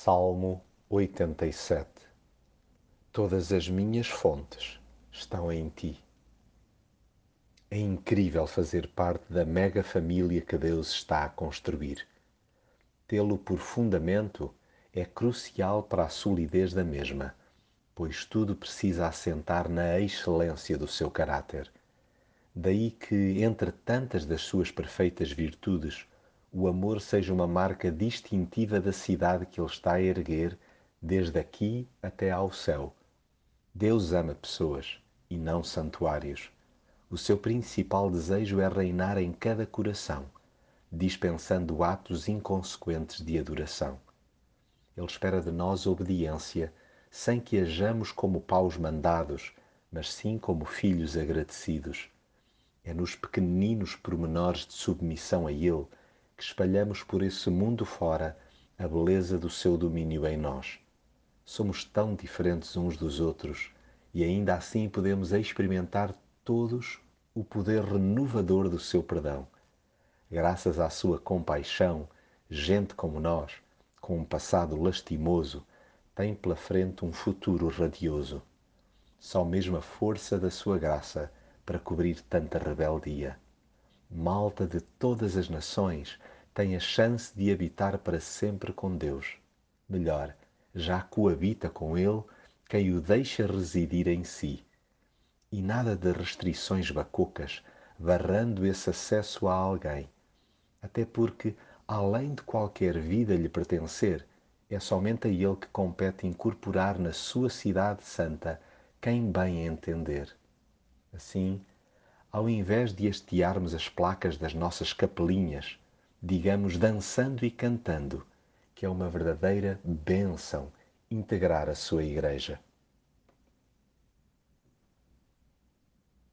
Salmo 87 Todas as minhas fontes estão em ti. É incrível fazer parte da mega família que Deus está a construir. Tê-lo por fundamento é crucial para a solidez da mesma, pois tudo precisa assentar na excelência do seu caráter. Daí que, entre tantas das suas perfeitas virtudes, o amor seja uma marca distintiva da cidade que ele está a erguer desde aqui até ao céu. Deus ama pessoas e não santuários. O seu principal desejo é reinar em cada coração, dispensando atos inconsequentes de adoração. Ele espera de nós obediência, sem que hajamos como paus mandados, mas sim como filhos agradecidos. É nos pequeninos pormenores de submissão a Ele que espalhamos por esse mundo fora a beleza do seu domínio em nós. Somos tão diferentes uns dos outros e ainda assim podemos experimentar todos o poder renovador do seu perdão. Graças à sua compaixão, gente como nós, com um passado lastimoso, tem pela frente um futuro radioso. Só mesmo a força da sua graça para cobrir tanta rebeldia malta de todas as nações tem a chance de habitar para sempre com Deus. Melhor, já coabita com Ele quem o deixa residir em si. E nada de restrições bacocas, barrando esse acesso a alguém. Até porque, além de qualquer vida lhe pertencer, é somente a Ele que compete incorporar na sua cidade santa quem bem entender. Assim, ao invés de hastearmos as placas das nossas capelinhas, digamos dançando e cantando, que é uma verdadeira bênção integrar a sua igreja.